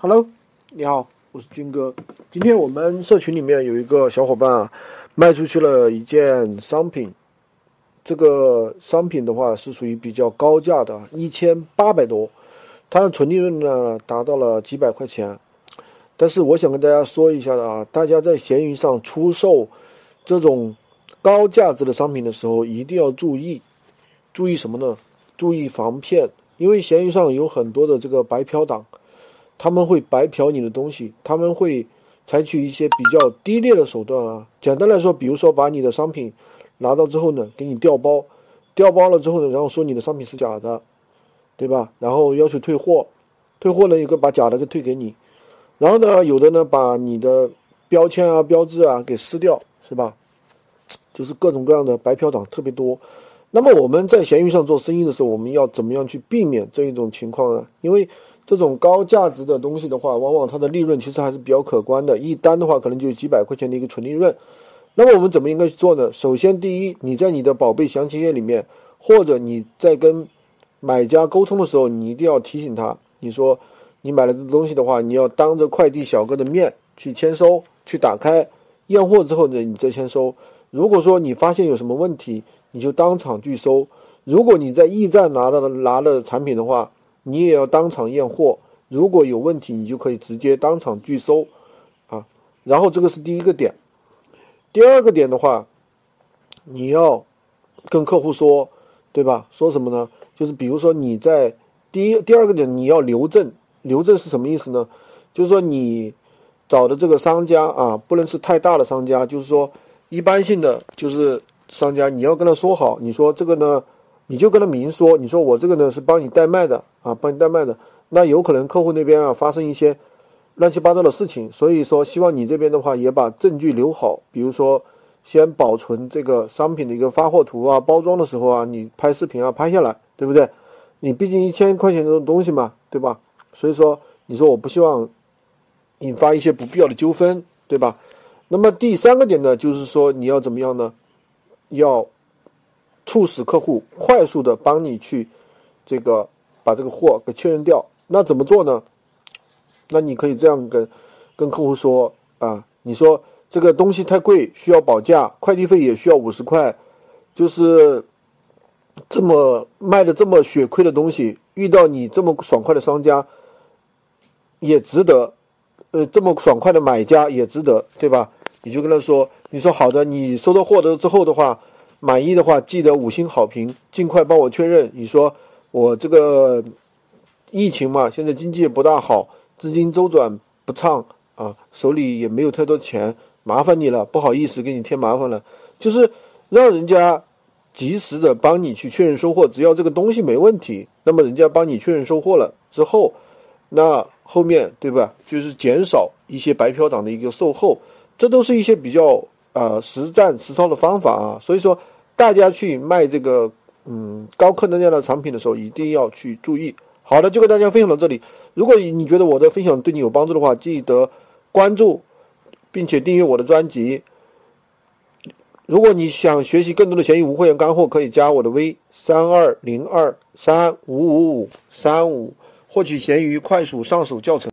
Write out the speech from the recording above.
Hello，你好，我是军哥。今天我们社群里面有一个小伙伴啊，卖出去了一件商品。这个商品的话是属于比较高价的，一千八百多，它的纯利润呢达到了几百块钱。但是我想跟大家说一下的啊，大家在闲鱼上出售这种高价值的商品的时候，一定要注意，注意什么呢？注意防骗，因为闲鱼上有很多的这个白嫖党。他们会白嫖你的东西，他们会采取一些比较低劣的手段啊。简单来说，比如说把你的商品拿到之后呢，给你调包，调包了之后呢，然后说你的商品是假的，对吧？然后要求退货，退货呢，有个把假的给退给你，然后呢，有的呢把你的标签啊、标志啊给撕掉，是吧？就是各种各样的白嫖党特别多。那么我们在闲鱼上做生意的时候，我们要怎么样去避免这一种情况呢？因为这种高价值的东西的话，往往它的利润其实还是比较可观的，一单的话可能就几百块钱的一个纯利润。那么我们怎么应该去做呢？首先，第一，你在你的宝贝详情页里面，或者你在跟买家沟通的时候，你一定要提醒他，你说你买了这东西的话，你要当着快递小哥的面去签收，去打开验货之后呢，你再签收。如果说你发现有什么问题，你就当场拒收。如果你在驿站拿到的拿的产品的话，你也要当场验货，如果有问题，你就可以直接当场拒收，啊，然后这个是第一个点。第二个点的话，你要跟客户说，对吧？说什么呢？就是比如说你在第一、第二个点，你要留证。留证是什么意思呢？就是说你找的这个商家啊，不能是太大的商家，就是说一般性的就是商家，你要跟他说好，你说这个呢。你就跟他明说，你说我这个呢是帮你代卖的啊，帮你代卖的，那有可能客户那边啊发生一些乱七八糟的事情，所以说希望你这边的话也把证据留好，比如说先保存这个商品的一个发货图啊，包装的时候啊，你拍视频啊拍下来，对不对？你毕竟一千块钱的东西嘛，对吧？所以说你说我不希望引发一些不必要的纠纷，对吧？那么第三个点呢，就是说你要怎么样呢？要。促使客户快速的帮你去，这个把这个货给确认掉。那怎么做呢？那你可以这样跟跟客户说啊，你说这个东西太贵，需要保价，快递费也需要五十块，就是这么卖的这么血亏的东西，遇到你这么爽快的商家也值得，呃，这么爽快的买家也值得，对吧？你就跟他说，你说好的，你收到货的之后的话。满意的话，记得五星好评，尽快帮我确认。你说我这个疫情嘛，现在经济也不大好，资金周转不畅啊，手里也没有太多钱，麻烦你了，不好意思给你添麻烦了。就是让人家及时的帮你去确认收货，只要这个东西没问题，那么人家帮你确认收货了之后，那后面对吧，就是减少一些白嫖党的一个售后，这都是一些比较。呃，实战实操的方法啊，所以说大家去卖这个嗯高客单价的产品的时候，一定要去注意。好的，就跟大家分享到这里。如果你觉得我的分享对你有帮助的话，记得关注并且订阅我的专辑。如果你想学习更多的闲鱼无会员干货，可以加我的微三二零二三五五五三五，获取闲鱼快速上手教程。